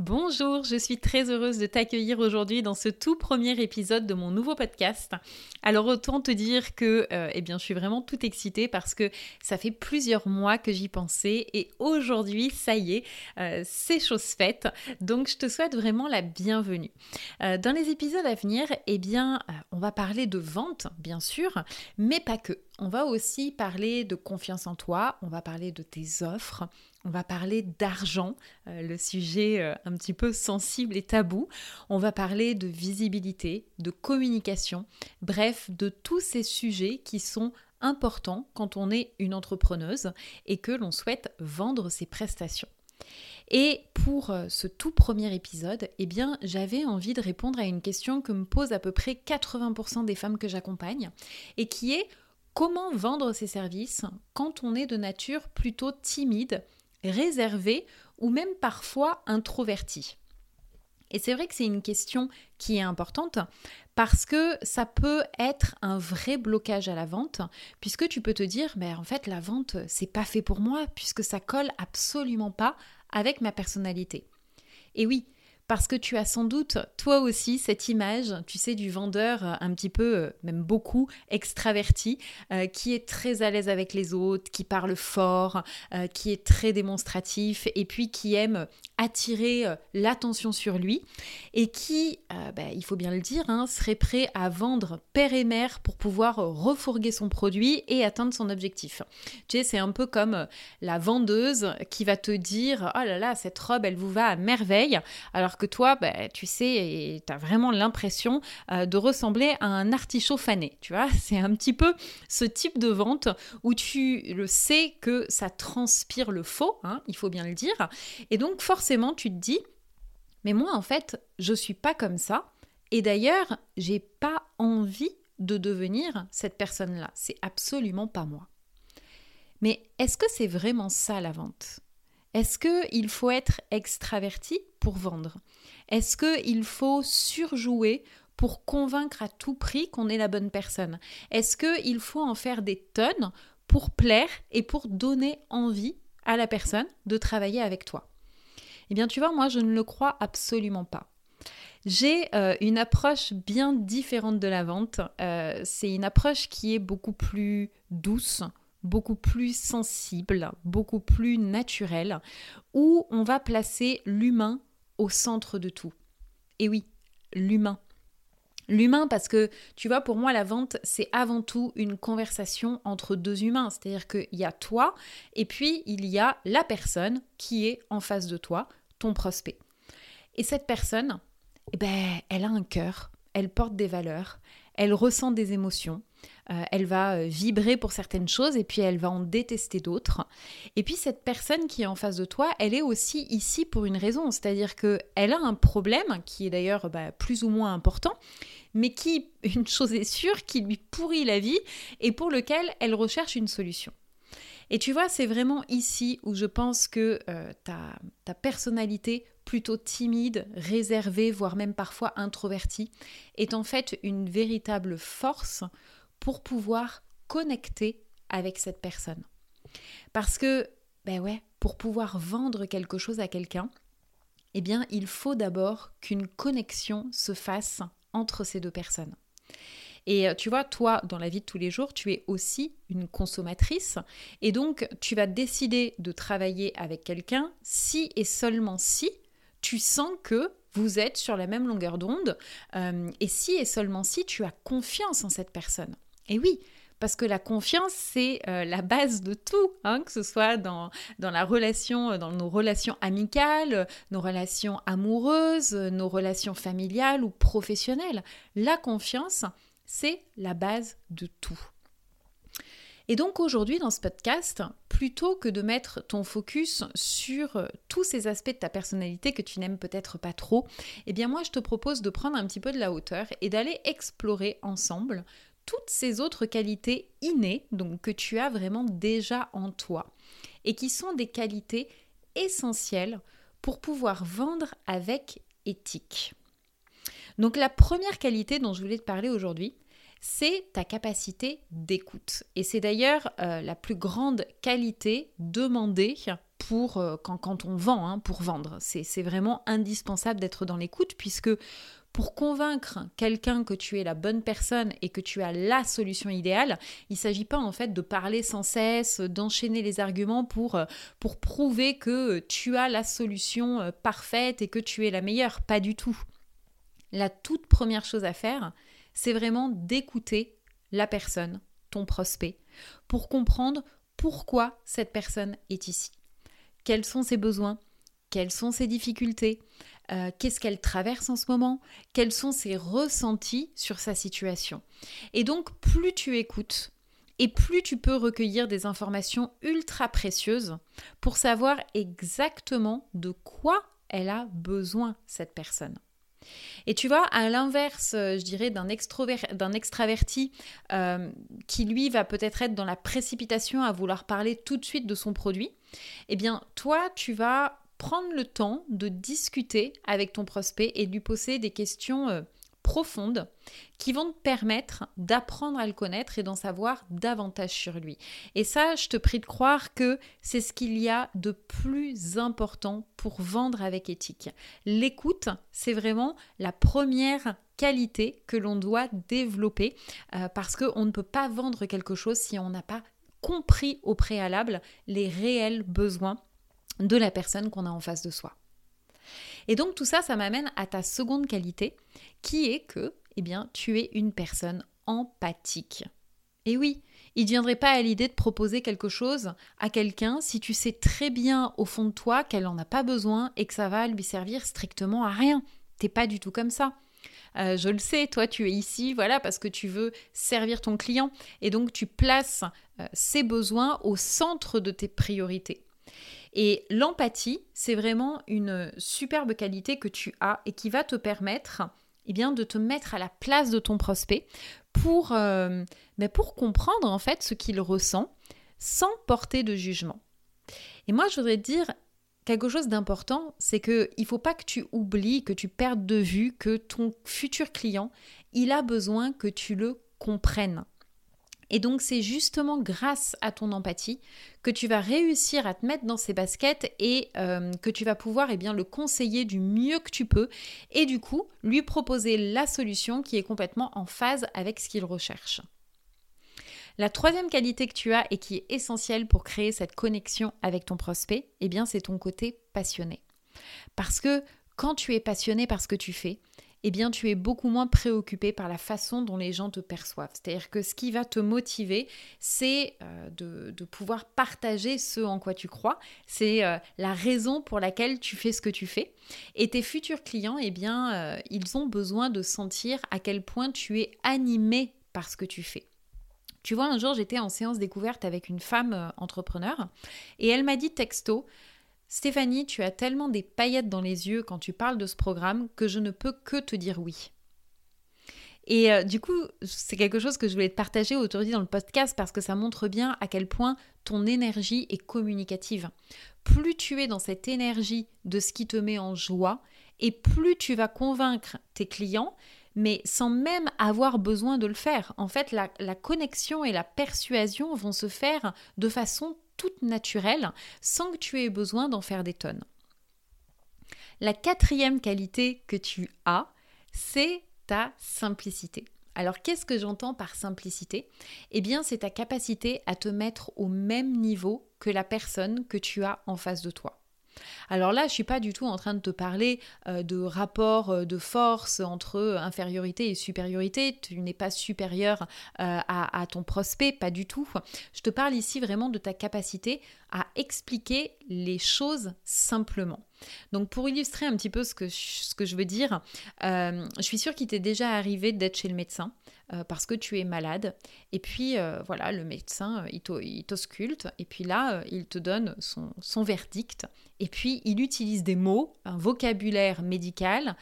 Bonjour, je suis très heureuse de t'accueillir aujourd'hui dans ce tout premier épisode de mon nouveau podcast. Alors autant te dire que euh, eh bien, je suis vraiment tout excitée parce que ça fait plusieurs mois que j'y pensais et aujourd'hui, ça y est, euh, c'est chose faite. Donc je te souhaite vraiment la bienvenue. Euh, dans les épisodes à venir, eh bien, on va parler de vente, bien sûr, mais pas que. On va aussi parler de confiance en toi, on va parler de tes offres, on va parler d'argent, euh, le sujet euh, un petit peu sensible et tabou. On va parler de visibilité, de communication, bref, de tous ces sujets qui sont importants quand on est une entrepreneuse et que l'on souhaite vendre ses prestations. Et pour euh, ce tout premier épisode, eh bien, j'avais envie de répondre à une question que me posent à peu près 80% des femmes que j'accompagne et qui est comment vendre ses services quand on est de nature plutôt timide réservé ou même parfois introverti Et c'est vrai que c'est une question qui est importante parce que ça peut être un vrai blocage à la vente puisque tu peux te dire mais en fait la vente c'est pas fait pour moi puisque ça colle absolument pas avec ma personnalité. Et oui, parce que tu as sans doute toi aussi cette image, tu sais, du vendeur euh, un petit peu, euh, même beaucoup, extraverti, euh, qui est très à l'aise avec les autres, qui parle fort, qui est très démonstratif et puis qui aime attirer l'attention sur lui et qui, bah, il faut bien le dire, hein, serait prêt à vendre père et mère pour pouvoir refourguer son produit et atteindre son objectif. Tu sais, c'est un peu comme la vendeuse qui va te dire, oh là là, cette robe, elle vous va à merveille, alors que toi, bah, tu sais, tu as vraiment l'impression euh, de ressembler à un artichaut fané. Tu vois, c'est un petit peu ce type de vente où tu le sais que ça transpire le faux, hein, il faut bien le dire. Et donc, forcément, tu te dis, mais moi, en fait, je suis pas comme ça. Et d'ailleurs, j'ai pas envie de devenir cette personne-là. C'est absolument pas moi. Mais est-ce que c'est vraiment ça la vente? Est-ce qu'il faut être extraverti pour vendre? Est-ce qu'il faut surjouer pour convaincre à tout prix qu'on est la bonne personne? Est-ce qu'il faut en faire des tonnes pour plaire et pour donner envie à la personne de travailler avec toi? Eh bien, tu vois, moi, je ne le crois absolument pas. J'ai euh, une approche bien différente de la vente. Euh, c'est une approche qui est beaucoup plus douce, beaucoup plus sensible, beaucoup plus naturelle, où on va placer l'humain au centre de tout. Et oui, l'humain. L'humain parce que, tu vois, pour moi, la vente, c'est avant tout une conversation entre deux humains. C'est-à-dire qu'il y a toi et puis il y a la personne qui est en face de toi, ton prospect. Et cette personne, eh ben, elle a un cœur, elle porte des valeurs, elle ressent des émotions, euh, elle va euh, vibrer pour certaines choses et puis elle va en détester d'autres. Et puis cette personne qui est en face de toi, elle est aussi ici pour une raison, c'est-à-dire qu'elle a un problème qui est d'ailleurs bah, plus ou moins important, mais qui, une chose est sûre, qui lui pourrit la vie et pour lequel elle recherche une solution. Et tu vois, c'est vraiment ici où je pense que euh, ta, ta personnalité plutôt timide, réservée, voire même parfois introvertie, est en fait une véritable force pour pouvoir connecter avec cette personne. Parce que, ben ouais, pour pouvoir vendre quelque chose à quelqu'un, eh bien, il faut d'abord qu'une connexion se fasse entre ces deux personnes. Et euh, tu vois, toi, dans la vie de tous les jours, tu es aussi une consommatrice. Et donc, tu vas décider de travailler avec quelqu'un si et seulement si tu sens que vous êtes sur la même longueur d'onde. Euh, et si et seulement si tu as confiance en cette personne. Et oui, parce que la confiance, c'est euh, la base de tout, hein, que ce soit dans, relation, dans nos relations amicales, nos relations amoureuses, nos relations familiales ou professionnelles. La confiance, c'est la base de tout. Et donc aujourd'hui dans ce podcast, plutôt que de mettre ton focus sur euh, tous ces aspects de ta personnalité que tu n'aimes peut-être pas trop, eh bien moi je te propose de prendre un petit peu de la hauteur et d'aller explorer ensemble toutes ces autres qualités innées, donc que tu as vraiment déjà en toi et qui sont des qualités essentielles pour pouvoir vendre avec éthique. Donc la première qualité dont je voulais te parler aujourd'hui, c'est ta capacité d'écoute. Et c'est d'ailleurs euh, la plus grande qualité demandée pour euh, quand, on vend, hein, pour vendre. C'est vraiment indispensable d'être dans l'écoute puisque pour convaincre quelqu'un que tu es la bonne personne et que tu as la solution idéale, il ne s'agit pas en fait de parler sans cesse, d'enchaîner les arguments pour, euh, pour prouver que tu as la solution parfaite et que tu es la meilleure. Pas du tout. La toute première chose à faire, c'est vraiment d'écouter la personne, ton prospect, pour comprendre pourquoi cette personne est ici. Quels sont ses besoins? Quelles sont ses difficultés? Euh, Qu'est-ce qu'elle traverse en ce moment? Quels sont ses ressentis sur sa situation? Et donc, plus tu écoutes, et plus tu peux recueillir des informations ultra précieuses pour savoir exactement de quoi elle a besoin, cette personne. Et tu vois, à l'inverse, euh, je dirais, d'un extraverti euh, qui, lui, va peut-être être dans la précipitation à vouloir parler tout de suite de son produit, eh bien, toi, tu vas prendre le temps de discuter avec ton prospect et de lui poser des questions euh, profondes qui vont te permettre d'apprendre à le connaître et d'en savoir davantage sur lui. Et ça, je te prie de croire que c'est ce qu'il y a de plus important pour vendre avec éthique. L'écoute, c'est vraiment la première qualité que l'on doit développer euh, parce qu'on ne peut pas vendre quelque chose si on n'a pas compris au préalable les réels besoins de la personne qu'on a en face de soi. Et donc tout ça, ça m'amène à ta seconde qualité, qui est que, eh bien, tu es une personne empathique. Et oui, il ne viendrait pas à l'idée de proposer quelque chose à quelqu'un si tu sais très bien au fond de toi qu'elle n'en a pas besoin et que ça va lui servir strictement à rien. T'es pas du tout comme ça. Euh, je le sais, toi tu es ici, voilà, parce que tu veux servir ton client et donc tu places euh, ses besoins au centre de tes priorités. Et l'empathie, c'est vraiment une superbe qualité que tu as et qui va te permettre eh bien, de te mettre à la place de ton prospect pour, euh, ben, pour comprendre en fait ce qu'il ressent sans porter de jugement. Et moi, je voudrais dire quelque chose d'important, c'est qu'il ne faut pas que tu oublies, que tu perdes de vue que ton futur client, il a besoin que tu le comprennes. Et donc c'est justement grâce à ton empathie que tu vas réussir à te mettre dans ses baskets et euh, que tu vas pouvoir eh le conseiller du mieux que tu peux et du coup lui proposer la solution qui est complètement en phase avec ce qu'il recherche. La troisième qualité que tu as et qui est essentielle pour créer cette connexion avec ton prospect, eh bien c'est ton côté passionné. Parce que quand tu es passionné par ce que tu fais, eh bien tu es beaucoup moins préoccupé par la façon dont les gens te perçoivent. C'est-à-dire que ce qui va te motiver, c'est euh, de, pouvoir partager ce en quoi tu crois. C'est euh, la raison pour laquelle tu fais ce que tu fais. Et tes futurs clients, eh bien, euh, ils ont besoin de sentir à quel point tu es animé par ce que tu fais. Tu vois, un jour, j'étais en séance découverte avec une femme entrepreneur et elle m'a dit texto, Stéphanie, tu as tellement des paillettes dans les yeux quand tu parles de ce programme que je ne peux que te dire oui. Et euh, du coup, c'est quelque chose que je voulais te partager aujourd'hui dans le podcast parce que ça montre bien à quel point ton énergie est communicative. Plus tu es dans cette énergie de ce qui te met en joie, et plus tu vas convaincre tes clients, mais sans même avoir besoin de le faire. En fait, la, la connexion et la persuasion vont se faire de façon toute naturelle sans que tu aies besoin d'en faire des tonnes. La quatrième qualité que tu as, c'est ta simplicité. Alors qu'est-ce que j'entends par simplicité? Eh bien c'est ta capacité à te mettre au même niveau que la personne que tu as en face de toi. Alors là, je suis pas du tout en train de te parler euh, de rapport euh, de force entre infériorité et supériorité. Tu n'es pas supérieur euh, à, ton prospect, pas du tout. Je te parle ici vraiment de ta capacité à expliquer les choses simplement. Donc pour illustrer un petit peu ce que je, ce que je veux dire, je suis sûre qu'il t'est déjà arrivé d'être chez le médecin parce que tu es malade. Et puis voilà, le médecin, il t'ausculte. Et puis là, il te donne son, son verdict. Et puis, il utilise des mots, un vocabulaire médical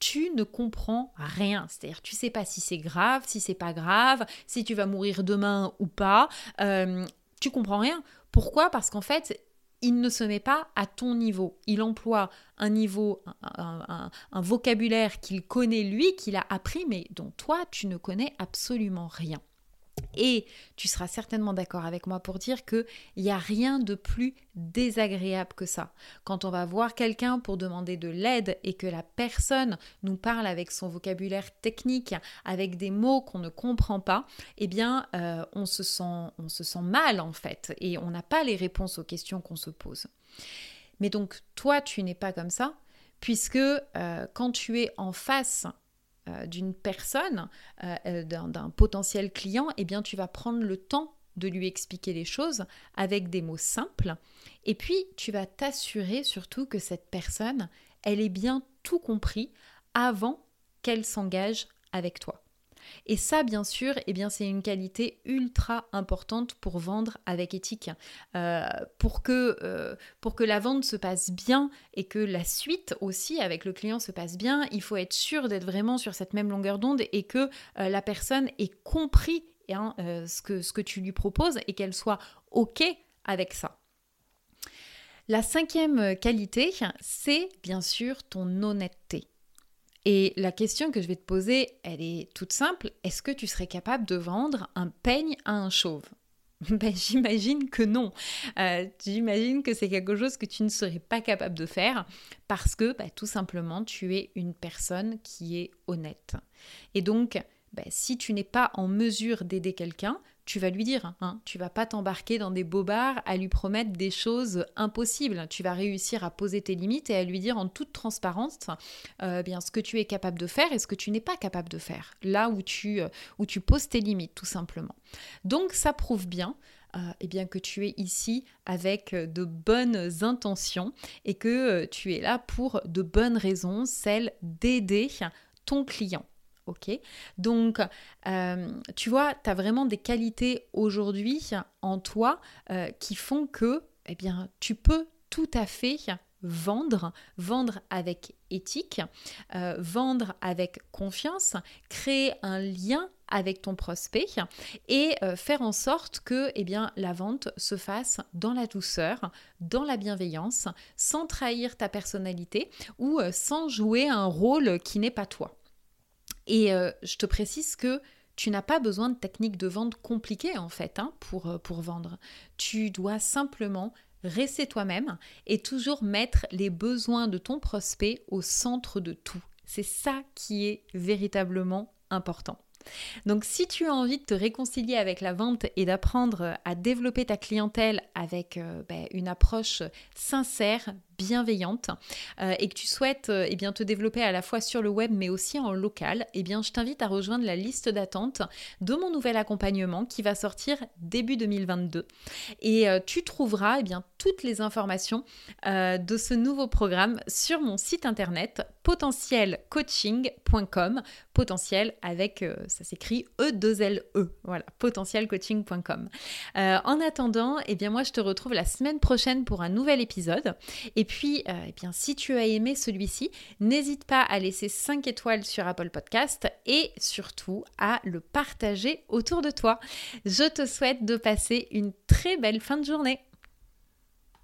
tu ne comprends rien. C'est-à-dire, tu sais pas si c'est grave, si c'est pas grave, si tu vas mourir demain ou pas. Euh, tu comprends rien. Pourquoi? Parce qu'en fait, il ne se met pas à ton niveau. Il emploie un niveau, un vocabulaire qu'il connaît lui, qu'il a appris, mais dont toi, tu ne connais absolument rien. Et tu seras certainement d'accord avec moi pour dire qu'il n'y a rien de plus désagréable que ça. Quand on va voir quelqu'un pour demander de l'aide et que la personne nous parle avec son vocabulaire technique, avec des mots qu'on ne comprend pas, eh bien, euh, on, se sent, mal en fait et on n'a pas les réponses aux questions qu'on se pose. Mais donc, toi, tu n'es pas comme ça, puisque euh, quand tu es en face euh, d'une personne, euh, euh, d'un potentiel client, eh bien tu vas prendre le temps de lui expliquer les choses avec des mots simples. Et puis tu vas t'assurer surtout que cette personne, elle ait bien tout compris avant qu'elle s'engage avec toi. Et ça, bien sûr, eh bien, c'est une qualité ultra importante pour vendre avec éthique. Euh, pour, que, euh, pour que la vente se passe bien et que la suite aussi avec le client se passe bien, il faut être sûr d'être vraiment sur cette même longueur d'onde et que euh, la personne ait compris hein, ce, que, ce que tu lui proposes et qu'elle soit OK avec ça. La cinquième qualité, c'est bien sûr ton honnêteté. Et la question que je vais te poser, elle est toute simple. Est-ce que tu serais capable de vendre un peigne à un chauve? Ben, J'imagine que non. Euh, j'imagine que c'est quelque chose que tu ne serais pas capable de faire parce que ben, tout simplement tu es une personne qui est honnête. Et donc, ben, si tu n'es pas en mesure d'aider quelqu'un, tu vas lui dire. Hein, tu vas pas t'embarquer dans des bobards à lui promettre des choses impossibles. Tu vas réussir à poser tes limites et à lui dire en toute transparence euh, bien ce que tu es capable de faire et ce que tu n'es pas capable de faire. Là où tu, euh, tu poses tes limites, tout simplement. Donc ça prouve bien euh, eh bien que tu es ici avec de bonnes intentions et que tu es là pour de bonnes raisons, celles d'aider ton client. Donc, euh, tu vois, tu as vraiment des qualités aujourd'hui en toi euh, qui font que, eh bien, tu peux tout à fait vendre, vendre avec éthique, euh, vendre avec confiance, créer un lien avec ton prospect et faire en sorte que eh bien, la vente se fasse dans la douceur, dans la bienveillance, sans trahir ta personnalité ou sans jouer un rôle qui n'est pas toi. Et euh, je te précise que tu n'as pas besoin de techniques de vente compliquées en fait hein, pour, euh, pour vendre. Tu dois simplement rester toi-même et toujours mettre les besoins de ton prospect au centre de tout. C'est ça qui est véritablement important. Donc si tu as envie de te réconcilier avec la vente et d'apprendre à développer ta clientèle avec euh, ben, une approche sincère, bienveillante euh, et que tu souhaites euh, eh bien, te développer à la fois sur le web mais aussi en local, eh bien, je t'invite à rejoindre la liste d'attente de mon nouvel accompagnement qui va sortir début 2022. Et euh, tu trouveras eh bien, toutes les informations de ce nouveau programme sur mon site internet potentielcoaching.com, potentiel avec, ça s'écrit E2LE, e. voilà, potentielcoaching.com. en attendant, eh bien moi je te retrouve la semaine prochaine pour un nouvel épisode. Puis, euh, eh si tu as aimé celui-ci, n'hésite pas à laisser 5 étoiles sur Apple Podcast et surtout à le partager autour de toi. Je te souhaite de passer une très belle fin de journée.